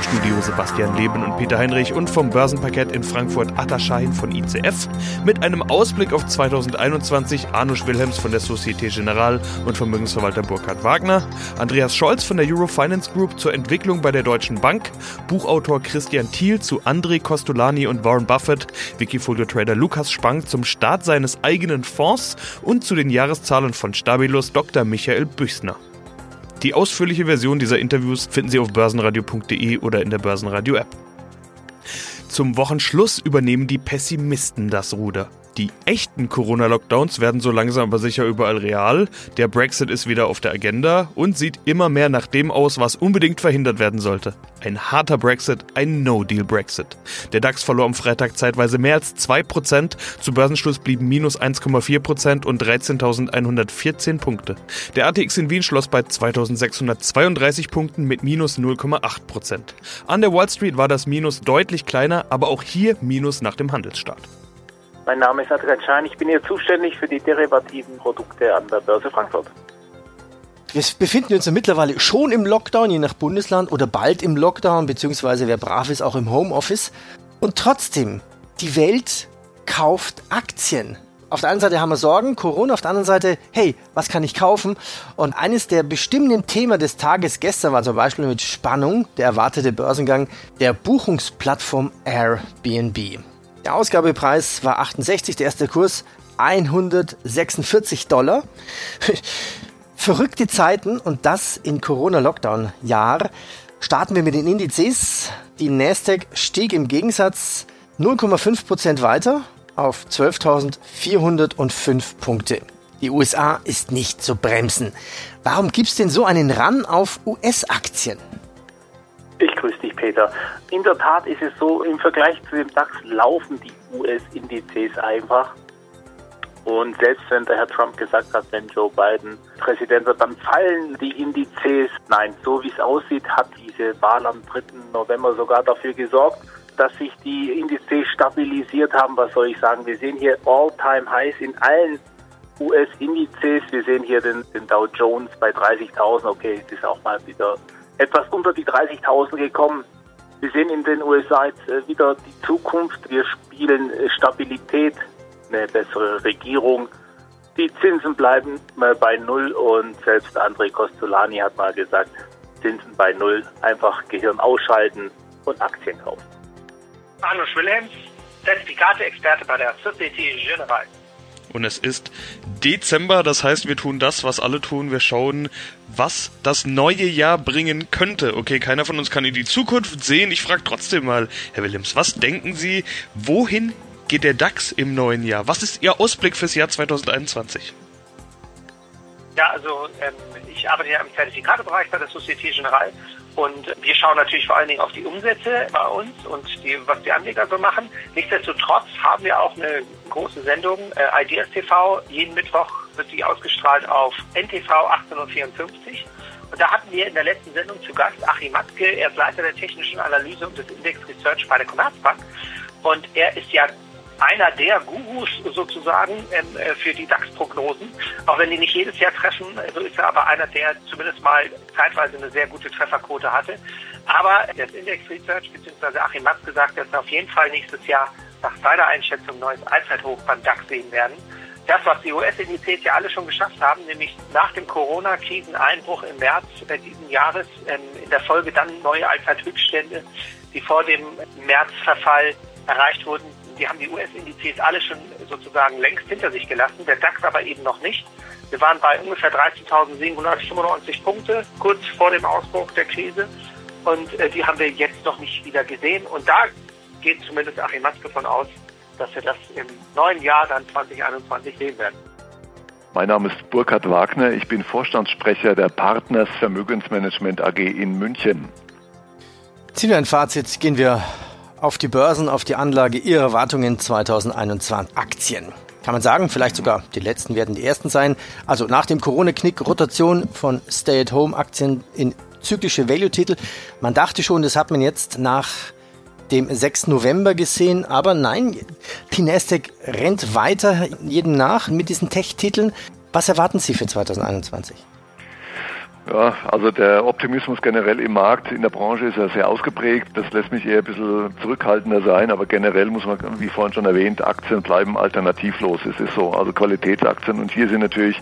Im Studio Sebastian Leben und Peter Heinrich und vom Börsenparkett in Frankfurt Atterschein von ICF mit einem Ausblick auf 2021 Arnusch Wilhelms von der Societe Generale und Vermögensverwalter Burkhard Wagner, Andreas Scholz von der Eurofinance Group zur Entwicklung bei der Deutschen Bank, Buchautor Christian Thiel zu André Costolani und Warren Buffett, Wikifolio-Trader Lukas Spang zum Start seines eigenen Fonds und zu den Jahreszahlen von Stabilus Dr. Michael Büchsner. Die ausführliche Version dieser Interviews finden Sie auf börsenradio.de oder in der Börsenradio-App. Zum Wochenschluss übernehmen die Pessimisten das Ruder. Die echten Corona-Lockdowns werden so langsam aber sicher überall real. Der Brexit ist wieder auf der Agenda und sieht immer mehr nach dem aus, was unbedingt verhindert werden sollte. Ein harter Brexit, ein No-Deal-Brexit. Der DAX verlor am Freitag zeitweise mehr als 2%, zu Börsenschluss blieben minus 1,4% und 13.114 Punkte. Der ATX in Wien schloss bei 2.632 Punkten mit minus 0,8%. An der Wall Street war das Minus deutlich kleiner, aber auch hier Minus nach dem Handelsstart. Mein Name ist Adrian Schein, ich bin hier zuständig für die derivativen Produkte an der Börse Frankfurt. Wir befinden uns ja mittlerweile schon im Lockdown, je nach Bundesland oder bald im Lockdown, beziehungsweise wer brav ist, auch im Homeoffice. Und trotzdem, die Welt kauft Aktien. Auf der einen Seite haben wir Sorgen, Corona, auf der anderen Seite, hey, was kann ich kaufen? Und eines der bestimmenden Themen des Tages gestern war zum Beispiel mit Spannung der erwartete Börsengang der Buchungsplattform Airbnb. Der Ausgabepreis war 68, der erste Kurs 146 Dollar. Verrückte Zeiten und das in Corona-Lockdown-Jahr. Starten wir mit den Indizes. Die Nasdaq stieg im Gegensatz 0,5% weiter auf 12.405 Punkte. Die USA ist nicht zu bremsen. Warum gibt es denn so einen Run auf US-Aktien? Ich grüße Peter. In der Tat ist es so, im Vergleich zu dem DAX laufen die US-Indizes einfach. Und selbst wenn der Herr Trump gesagt hat, wenn Joe Biden Präsident wird, dann fallen die Indizes. Nein, so wie es aussieht, hat diese Wahl am 3. November sogar dafür gesorgt, dass sich die Indizes stabilisiert haben. Was soll ich sagen? Wir sehen hier All-Time-Highs in allen US-Indizes. Wir sehen hier den, den Dow Jones bei 30.000. Okay, es ist auch mal wieder etwas unter die 30.000 gekommen. Wir sehen in den USA jetzt äh, wieder die Zukunft. Wir spielen äh, Stabilität, eine bessere Regierung. Die Zinsen bleiben bei Null und selbst André Costolani hat mal gesagt, Zinsen bei Null, einfach Gehirn ausschalten und Aktien kaufen. Arno Wilhelms, Zertifikate-Experte bei der Société Générale. Und es ist Dezember, das heißt, wir tun das, was alle tun. Wir schauen, was das neue Jahr bringen könnte. Okay, keiner von uns kann in die Zukunft sehen. Ich frage trotzdem mal, Herr Williams, was denken Sie, wohin geht der DAX im neuen Jahr? Was ist Ihr Ausblick fürs Jahr 2021? Ja, also ähm, ich arbeite ja im Zertifikatebereich bei der Société Générale und wir schauen natürlich vor allen Dingen auf die Umsätze bei uns und die, was die Anleger so machen. Nichtsdestotrotz haben wir auch eine große Sendung, äh, Ideas TV. Jeden Mittwoch wird die ausgestrahlt auf NTV 1854. Und da hatten wir in der letzten Sendung zu Gast Achim Matzke, er ist Leiter der technischen Analyse und des Index Research bei der Commerzbank. Und er ist ja einer der Gurus sozusagen ähm, äh, für die DAX-Prognosen. Auch wenn die nicht jedes Jahr treffen, so ist er aber einer, der zumindest mal zeitweise eine sehr gute Trefferquote hatte. Aber das Index Research bzw. Achim Matz gesagt, dass wir auf jeden Fall nächstes Jahr nach seiner Einschätzung neues Allzeithoch beim DAX sehen werden. Das, was die US-Indizes ja alle schon geschafft haben, nämlich nach dem Corona-Kriseneinbruch im März diesen Jahres ähm, in der Folge dann neue Allzeithöchststände, die vor dem Märzverfall erreicht wurden, die haben die US-Indizes alle schon sozusagen längst hinter sich gelassen, der DAX aber eben noch nicht. Wir waren bei ungefähr 13.795 Punkte kurz vor dem Ausbruch der Krise und äh, die haben wir jetzt noch nicht wieder gesehen. Und da geht zumindest Achim Matzke von aus, dass wir das im neuen Jahr dann 2021 sehen werden. Mein Name ist Burkhard Wagner, ich bin Vorstandssprecher der Partners Vermögensmanagement AG in München. Ziehen wir ein Fazit, gehen wir auf die Börsen, auf die Anlage, Ihre Erwartungen 2021 Aktien. Kann man sagen, vielleicht sogar die letzten werden die ersten sein. Also nach dem Corona-Knick Rotation von Stay-at-Home-Aktien in zyklische Value-Titel. Man dachte schon, das hat man jetzt nach dem 6. November gesehen. Aber nein, die Nasdaq rennt weiter jedem nach mit diesen Tech-Titeln. Was erwarten Sie für 2021? Ja, also der Optimismus generell im Markt, in der Branche ist ja sehr ausgeprägt. Das lässt mich eher ein bisschen zurückhaltender sein, aber generell muss man, wie vorhin schon erwähnt, Aktien bleiben alternativlos. Es ist so, also Qualitätsaktien und hier sind natürlich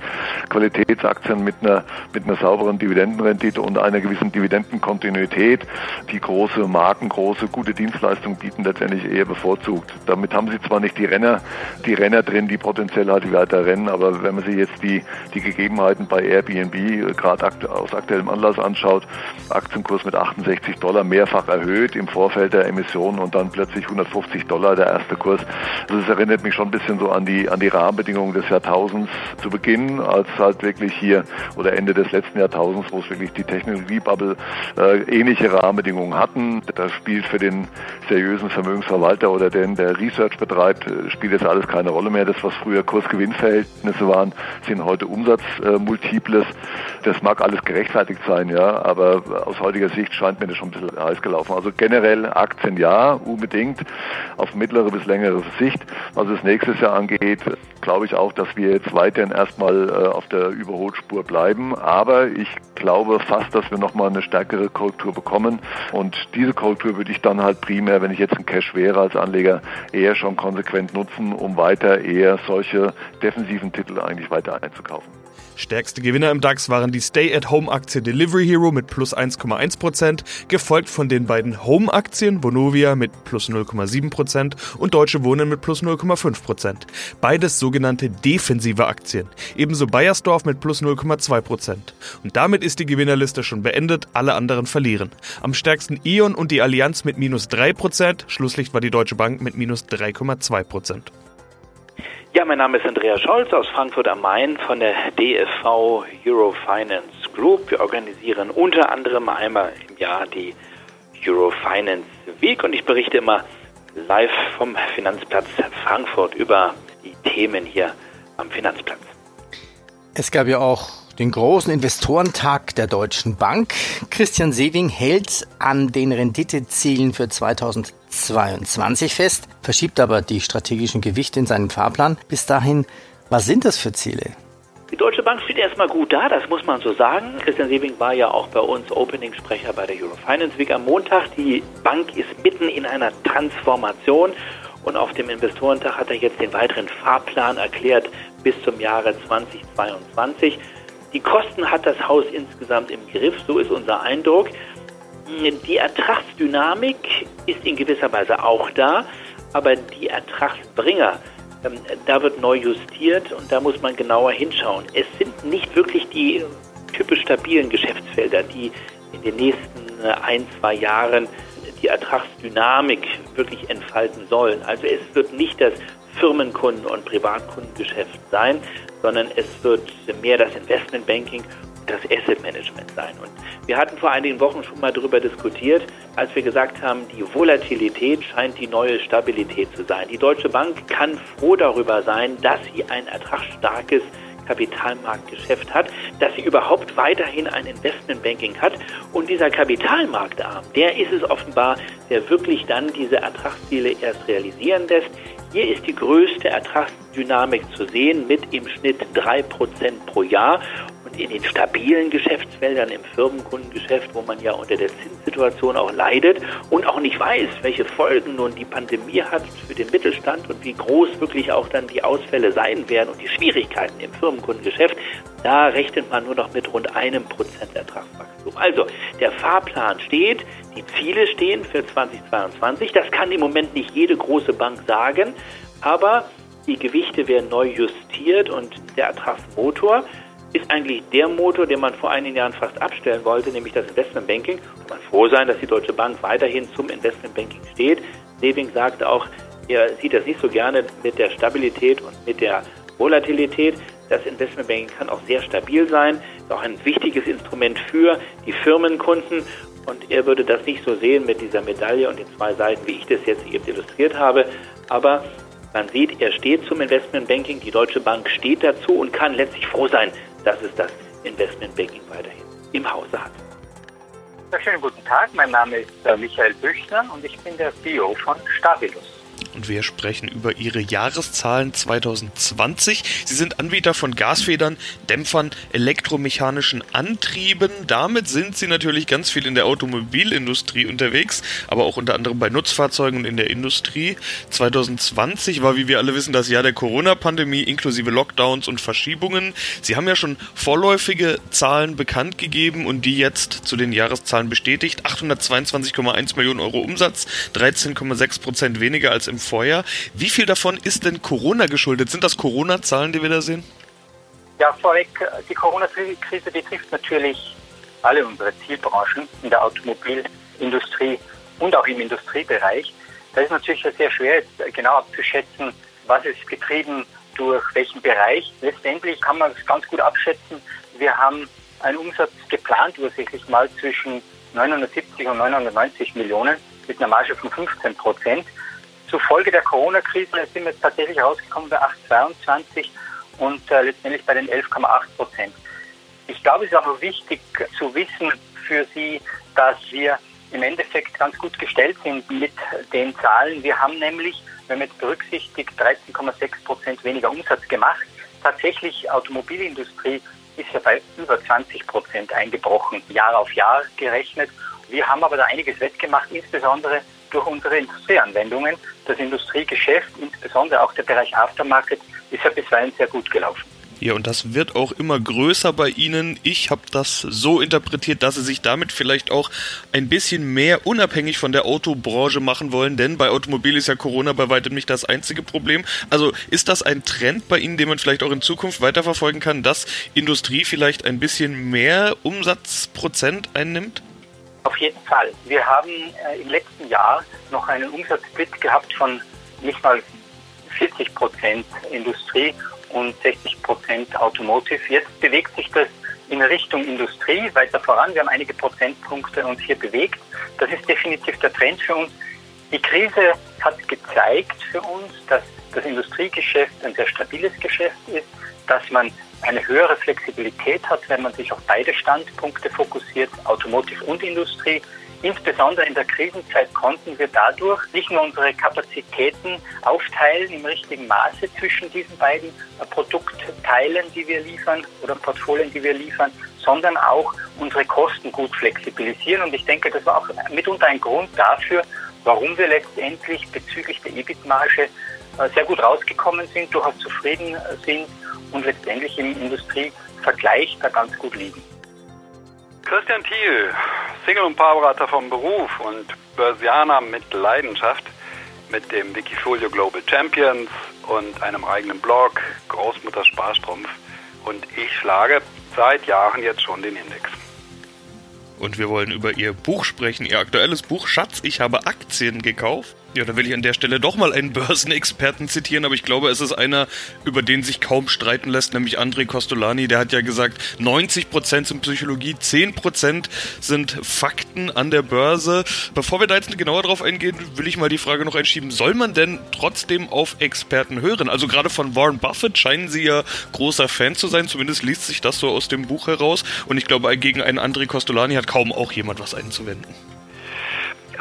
Qualitätsaktien mit einer, mit einer sauberen Dividendenrendite und einer gewissen Dividendenkontinuität, die große Marken, große, gute Dienstleistungen bieten, letztendlich eher bevorzugt. Damit haben sie zwar nicht die Renner, die Renner drin, die potenziell halt weiter rennen, aber wenn man sich jetzt die, die Gegebenheiten bei Airbnb gerade aktuell aus aktuellem Anlass anschaut, Aktienkurs mit 68 Dollar mehrfach erhöht im Vorfeld der Emissionen und dann plötzlich 150 Dollar der erste Kurs. Also es erinnert mich schon ein bisschen so an die, an die Rahmenbedingungen des Jahrtausends zu Beginn, als halt wirklich hier oder Ende des letzten Jahrtausends, wo es wirklich die Technologiebubble äh, ähnliche Rahmenbedingungen hatten. Da spielt für den seriösen Vermögensverwalter oder den, der Research betreibt, äh, spielt jetzt alles keine Rolle mehr. Das, was früher Kurs-Gewinn-Verhältnisse waren, sind heute Umsatzmultiples. Das mag alles gerechtfertigt sein, ja, aber aus heutiger Sicht scheint mir das schon ein bisschen heiß gelaufen. Also generell Aktien ja, unbedingt, auf mittlere bis längere Sicht. Was es nächstes Jahr angeht, glaube ich auch, dass wir jetzt weiterhin erstmal äh, auf der Überholspur bleiben. Aber ich glaube fast, dass wir nochmal eine stärkere Korrektur bekommen. Und diese Korrektur würde ich dann halt primär, wenn ich jetzt ein Cash wäre als Anleger, eher schon konsequent nutzen, um weiter eher solche defensiven Titel eigentlich weiter einzukaufen. Stärkste Gewinner im DAX waren die Stay-at-Home-Aktie Delivery Hero mit plus 1,1%, gefolgt von den beiden Home-Aktien Vonovia mit plus 0,7% und Deutsche Wohnen mit plus 0,5%. Beides sogenannte defensive Aktien. Ebenso Bayersdorf mit plus 0,2%. Und damit ist die Gewinnerliste schon beendet, alle anderen verlieren. Am stärksten E.ON und die Allianz mit minus 3%, Schlusslicht war die Deutsche Bank mit minus 3,2%. Ja, mein Name ist Andreas Scholz aus Frankfurt am Main von der DFV Eurofinance Group. Wir organisieren unter anderem einmal im Jahr die Eurofinance Week und ich berichte immer live vom Finanzplatz Frankfurt über die Themen hier am Finanzplatz. Es gab ja auch den großen Investorentag der Deutschen Bank. Christian Sewing hält an den Renditezielen für 2022 fest, verschiebt aber die strategischen Gewichte in seinen Fahrplan. Bis dahin, was sind das für Ziele? Die Deutsche Bank steht erstmal gut da, das muss man so sagen. Christian Sewing war ja auch bei uns Opening-Sprecher bei der Eurofinance Week am Montag. Die Bank ist mitten in einer Transformation und auf dem Investorentag hat er jetzt den weiteren Fahrplan erklärt bis zum Jahre 2022. Die Kosten hat das Haus insgesamt im Griff, so ist unser Eindruck. Die Ertragsdynamik ist in gewisser Weise auch da, aber die Ertragsbringer, ähm, da wird neu justiert und da muss man genauer hinschauen. Es sind nicht wirklich die typisch stabilen Geschäftsfelder, die in den nächsten äh, ein, zwei Jahren die Ertragsdynamik wirklich entfalten sollen. Also es wird nicht das Firmenkunden- und Privatkundengeschäft sein, sondern es wird mehr das Investmentbanking und das Asset Management sein. Und wir hatten vor einigen Wochen schon mal darüber diskutiert, als wir gesagt haben, die Volatilität scheint die neue Stabilität zu sein. Die Deutsche Bank kann froh darüber sein, dass sie ein ertragsstarkes Kapitalmarktgeschäft hat, dass sie überhaupt weiterhin ein Investmentbanking hat. Und dieser Kapitalmarktarm, der ist es offenbar, der wirklich dann diese Ertragsziele erst realisieren lässt. Hier ist die größte Ertragsdynamik zu sehen mit im Schnitt 3% pro Jahr. Und in den stabilen Geschäftsfeldern im Firmenkundengeschäft, wo man ja unter der Zinssituation auch leidet und auch nicht weiß, welche Folgen nun die Pandemie hat für den Mittelstand und wie groß wirklich auch dann die Ausfälle sein werden und die Schwierigkeiten im Firmenkundengeschäft, da rechnet man nur noch mit rund einem Prozent Ertragswachstum. Also der Fahrplan steht, die Ziele stehen für 2022. Das kann im Moment nicht jede große Bank sagen, aber die Gewichte werden neu justiert und der Ertragsmotor ist eigentlich der Motor, den man vor einigen Jahren fast abstellen wollte, nämlich das Investmentbanking. Kann man froh sein, dass die Deutsche Bank weiterhin zum Investmentbanking steht. Leving sagte auch, er sieht das nicht so gerne mit der Stabilität und mit der Volatilität. Das Investmentbanking kann auch sehr stabil sein, ist auch ein wichtiges Instrument für die Firmenkunden. Und er würde das nicht so sehen mit dieser Medaille und den zwei Seiten, wie ich das jetzt eben illustriert habe. Aber man sieht, er steht zum Investmentbanking, die Deutsche Bank steht dazu und kann letztlich froh sein, dass es das Investmentbanking weiterhin im Hause hat. Schönen guten Tag, mein Name ist äh, Michael Büchner und ich bin der CEO von Stabilus und wir sprechen über Ihre Jahreszahlen 2020. Sie sind Anbieter von Gasfedern, Dämpfern, elektromechanischen Antrieben. Damit sind Sie natürlich ganz viel in der Automobilindustrie unterwegs, aber auch unter anderem bei Nutzfahrzeugen und in der Industrie. 2020 war, wie wir alle wissen, das Jahr der Corona-Pandemie inklusive Lockdowns und Verschiebungen. Sie haben ja schon vorläufige Zahlen bekannt gegeben und die jetzt zu den Jahreszahlen bestätigt. 822,1 Millionen Euro Umsatz, 13,6 Prozent weniger als im Vorjahr. Wie viel davon ist denn Corona geschuldet? Sind das Corona-Zahlen, die wir da sehen? Ja, vorweg, die Corona-Krise betrifft natürlich alle unsere Zielbranchen in der Automobilindustrie und auch im Industriebereich. Da ist natürlich sehr schwer, jetzt genau abzuschätzen, was ist getrieben durch welchen Bereich. Letztendlich kann man es ganz gut abschätzen. Wir haben einen Umsatz geplant, ursächlich mal zwischen 970 und 990 Millionen mit einer Marge von 15 Prozent. Zufolge der Corona-Krise sind wir tatsächlich rausgekommen bei 8,22 und äh, letztendlich bei den 11,8 Prozent. Ich glaube, es ist auch wichtig zu wissen für Sie, dass wir im Endeffekt ganz gut gestellt sind mit den Zahlen. Wir haben nämlich, wenn man jetzt berücksichtigt, 13,6 Prozent weniger Umsatz gemacht. Tatsächlich Automobilindustrie ist ja bei über 20 Prozent eingebrochen, Jahr auf Jahr gerechnet. Wir haben aber da einiges wettgemacht, insbesondere durch unsere Industrieanwendungen. Das Industriegeschäft, insbesondere auch der Bereich Aftermarket, ist ja bisweilen sehr gut gelaufen. Ja, und das wird auch immer größer bei Ihnen. Ich habe das so interpretiert, dass Sie sich damit vielleicht auch ein bisschen mehr unabhängig von der Autobranche machen wollen, denn bei Automobil ist ja Corona bei weitem nicht das einzige Problem. Also ist das ein Trend bei Ihnen, den man vielleicht auch in Zukunft weiterverfolgen kann, dass Industrie vielleicht ein bisschen mehr Umsatzprozent einnimmt? Auf jeden Fall. Wir haben äh, im letzten Jahr noch einen Umsatzsplit gehabt von nicht mal 40 Prozent Industrie und 60 Prozent Automotive. Jetzt bewegt sich das in Richtung Industrie weiter voran. Wir haben einige Prozentpunkte uns hier bewegt. Das ist definitiv der Trend für uns. Die Krise hat gezeigt für uns, dass das Industriegeschäft ein sehr stabiles Geschäft ist, dass man eine höhere Flexibilität hat, wenn man sich auf beide Standpunkte fokussiert, Automotive und Industrie. Insbesondere in der Krisenzeit konnten wir dadurch nicht nur unsere Kapazitäten aufteilen im richtigen Maße zwischen diesen beiden Produktteilen, die wir liefern oder Portfolien, die wir liefern, sondern auch unsere Kosten gut flexibilisieren. Und ich denke, das war auch mitunter ein Grund dafür, warum wir letztendlich bezüglich der EBIT-Marge äh, sehr gut rausgekommen sind, durchaus zufrieden sind und letztendlich im Industrievergleich da ganz gut liegen. Christian Thiel, Single- und Paarberater vom Beruf und Börsianer mit Leidenschaft mit dem Wikifolio Global Champions und einem eigenen Blog, Großmutter Sparstrumpf. Und ich schlage seit Jahren jetzt schon den Index. Und wir wollen über Ihr Buch sprechen, Ihr aktuelles Buch Schatz, ich habe Aktien gekauft. Ja, da will ich an der Stelle doch mal einen Börsenexperten zitieren, aber ich glaube, es ist einer, über den sich kaum streiten lässt, nämlich André Costolani. Der hat ja gesagt, 90% sind Psychologie, 10% sind Fakten an der Börse. Bevor wir da jetzt genauer drauf eingehen, will ich mal die Frage noch einschieben, soll man denn trotzdem auf Experten hören? Also gerade von Warren Buffett scheinen Sie ja großer Fan zu sein, zumindest liest sich das so aus dem Buch heraus. Und ich glaube, gegen einen André Costolani hat kaum auch jemand was einzuwenden.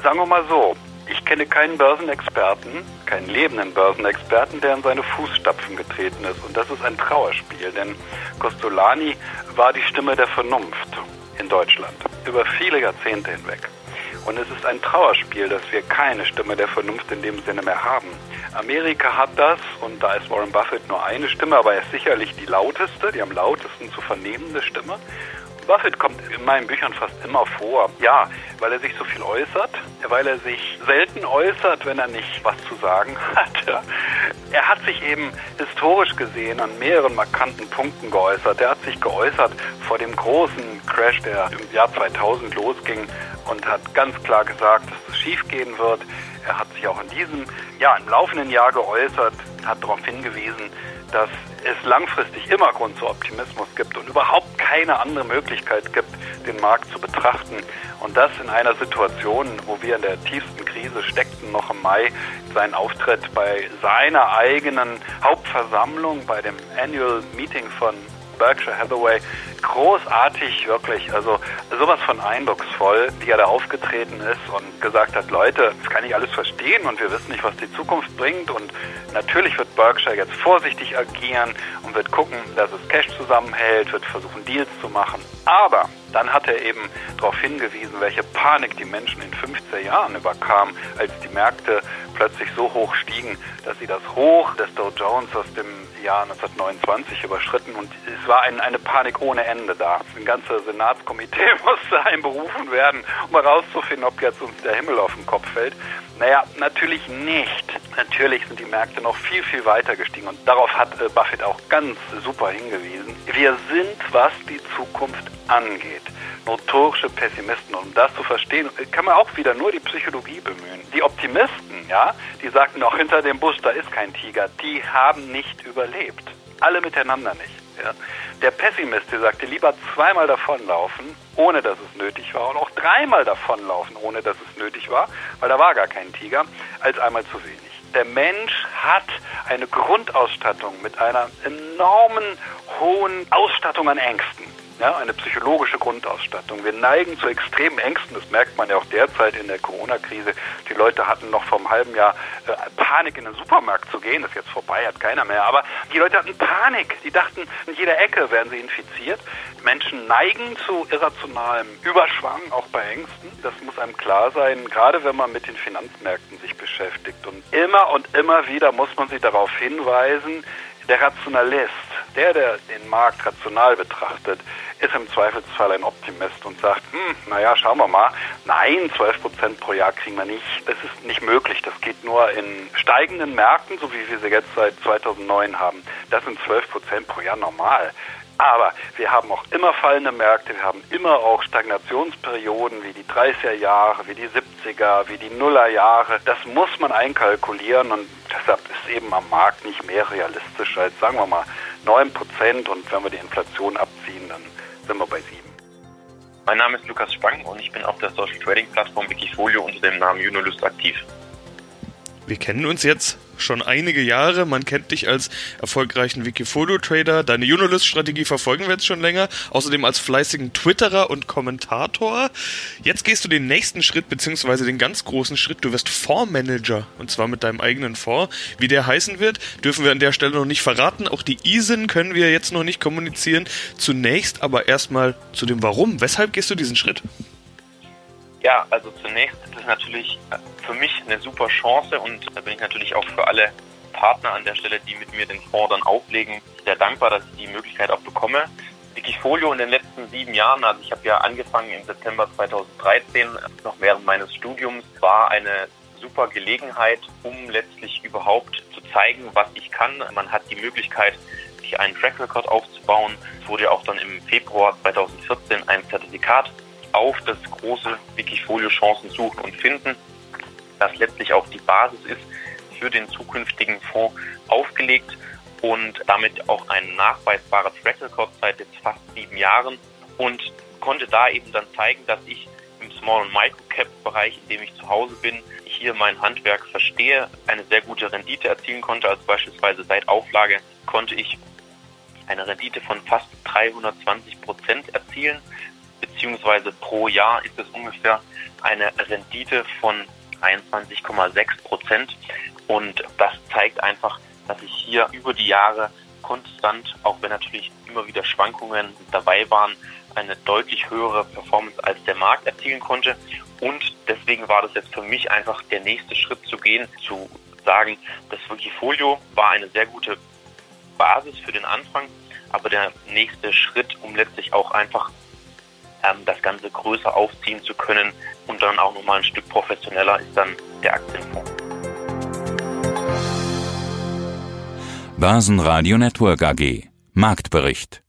Sagen wir mal so, ich kenne keinen Börsenexperten, keinen lebenden Börsenexperten, der in seine Fußstapfen getreten ist. Und das ist ein Trauerspiel, denn Costolani war die Stimme der Vernunft in Deutschland über viele Jahrzehnte hinweg. Und es ist ein Trauerspiel, dass wir keine Stimme der Vernunft in dem Sinne mehr haben. Amerika hat das und da ist Warren Buffett nur eine Stimme, aber er ist sicherlich die lauteste, die am lautesten zu vernehmende Stimme. Buffett kommt in meinen Büchern fast immer vor. Ja, weil er sich so viel äußert, weil er sich selten äußert, wenn er nicht was zu sagen hat. Er hat sich eben historisch gesehen an mehreren markanten Punkten geäußert. Er hat sich geäußert vor dem großen Crash, der im Jahr 2000 losging und hat ganz klar gesagt, dass es schiefgehen wird. Er hat sich auch in diesem, ja, im laufenden Jahr geäußert, hat darauf hingewiesen, dass es langfristig immer Grund zu Optimismus gibt und überhaupt keine andere Möglichkeit gibt, den Markt zu betrachten. Und das in einer Situation, wo wir in der tiefsten Krise steckten, noch im Mai, seinen Auftritt bei seiner eigenen Hauptversammlung, bei dem Annual Meeting von Berkshire Hathaway. Großartig, wirklich. Also sowas von eindrucksvoll, wie er da aufgetreten ist und gesagt hat, Leute, das kann ich alles verstehen und wir wissen nicht, was die Zukunft bringt. Und natürlich wird Berkshire jetzt vorsichtig agieren und wird gucken, dass es Cash zusammenhält, wird versuchen, Deals zu machen. Aber dann hat er eben darauf hingewiesen, welche Panik die Menschen in 15 Jahren überkamen, als die Märkte plötzlich so hoch stiegen, dass sie das Hoch des Dow Jones aus dem Jahr 1929 überschritten und es war ein, eine Panik ohne Ende da. Ein ganzes Senatskomitee musste einberufen werden, um herauszufinden, ob jetzt uns der Himmel auf den Kopf fällt. Naja, natürlich nicht. Natürlich sind die Märkte noch viel, viel weiter gestiegen und darauf hat äh, Buffett auch ganz super hingewiesen. Wir sind, was die Zukunft angeht, notorische Pessimisten. Und um das zu verstehen, kann man auch wieder nur die Psychologie bemühen. Die Optimisten, ja, die sagten auch hinter dem Busch, da ist kein Tiger, die haben nicht überlebt. Alle miteinander nicht. Ja. Der Pessimist, der sagte, lieber zweimal davonlaufen, ohne dass es nötig war, und auch dreimal davonlaufen, ohne dass es nötig war, weil da war gar kein Tiger, als einmal zu wenig. Der Mensch hat eine Grundausstattung mit einer enormen hohen Ausstattung an Ängsten ja, eine psychologische Grundausstattung. Wir neigen zu extremen Ängsten, das merkt man ja auch derzeit in der Corona-Krise. Die Leute hatten noch vor einem halben Jahr äh, Panik, in den Supermarkt zu gehen, das ist jetzt vorbei, hat keiner mehr. Aber die Leute hatten Panik, die dachten, in jeder Ecke werden sie infiziert. Menschen neigen zu irrationalem Überschwang, auch bei Ängsten. Das muss einem klar sein, gerade wenn man mit den Finanzmärkten sich beschäftigt. Und immer und immer wieder muss man sie darauf hinweisen, der Rationalist, der, der den Markt rational betrachtet, ist im Zweifelsfall ein Optimist und sagt, hm, naja, schauen wir mal, nein, 12 Prozent pro Jahr kriegen wir nicht. Das ist nicht möglich. Das geht nur in steigenden Märkten, so wie wir sie jetzt seit 2009 haben. Das sind 12 Prozent pro Jahr normal. Aber wir haben auch immer fallende Märkte, wir haben immer auch Stagnationsperioden wie die 30er Jahre, wie die 70er, wie die Nullerjahre. Das muss man einkalkulieren und deshalb ist eben am Markt nicht mehr realistisch als, sagen wir mal, 9 Prozent und wenn wir die Inflation abziehen, dann sind wir bei 7. Mein Name ist Lukas Spang und ich bin auf der Social Trading Plattform Wikifolio unter dem Namen Junolust aktiv. Wir kennen uns jetzt schon einige Jahre. Man kennt dich als erfolgreichen Wikifolio-Trader. Deine Unilist-Strategie verfolgen wir jetzt schon länger. Außerdem als fleißigen Twitterer und Kommentator. Jetzt gehst du den nächsten Schritt, beziehungsweise den ganz großen Schritt. Du wirst Fondsmanager. Und zwar mit deinem eigenen Fonds. Wie der heißen wird, dürfen wir an der Stelle noch nicht verraten. Auch die ISIN können wir jetzt noch nicht kommunizieren. Zunächst aber erstmal zu dem Warum. Weshalb gehst du diesen Schritt? Ja, also zunächst ist es natürlich für mich eine super Chance und da bin ich natürlich auch für alle Partner an der Stelle, die mit mir den Fonds dann auflegen, sehr dankbar, dass ich die Möglichkeit auch bekomme. Wikifolio in den letzten sieben Jahren, also ich habe ja angefangen im September 2013, noch während meines Studiums, war eine super Gelegenheit, um letztlich überhaupt zu zeigen, was ich kann. Man hat die Möglichkeit, sich einen Track Record aufzubauen. Es wurde auch dann im Februar 2014 ein Zertifikat auf das große Wikifolio Chancen suchen und finden, das letztlich auch die Basis ist für den zukünftigen Fonds aufgelegt und damit auch ein nachweisbarer Track Record seit jetzt fast sieben Jahren und konnte da eben dann zeigen, dass ich im Small- und Micro-Cap-Bereich, in dem ich zu Hause bin, hier mein Handwerk verstehe, eine sehr gute Rendite erzielen konnte. Also beispielsweise seit Auflage konnte ich eine Rendite von fast 320 Prozent erzielen beziehungsweise pro Jahr ist es ungefähr eine Rendite von 23,6 Prozent. Und das zeigt einfach, dass ich hier über die Jahre konstant, auch wenn natürlich immer wieder Schwankungen dabei waren, eine deutlich höhere Performance als der Markt erzielen konnte. Und deswegen war das jetzt für mich einfach der nächste Schritt zu gehen, zu sagen, das Wikifolio war eine sehr gute Basis für den Anfang, aber der nächste Schritt, um letztlich auch einfach ähm, das Ganze größer aufziehen zu können und dann auch nochmal ein Stück professioneller ist dann der Aktienfonds. Börsenradio Network AG Marktbericht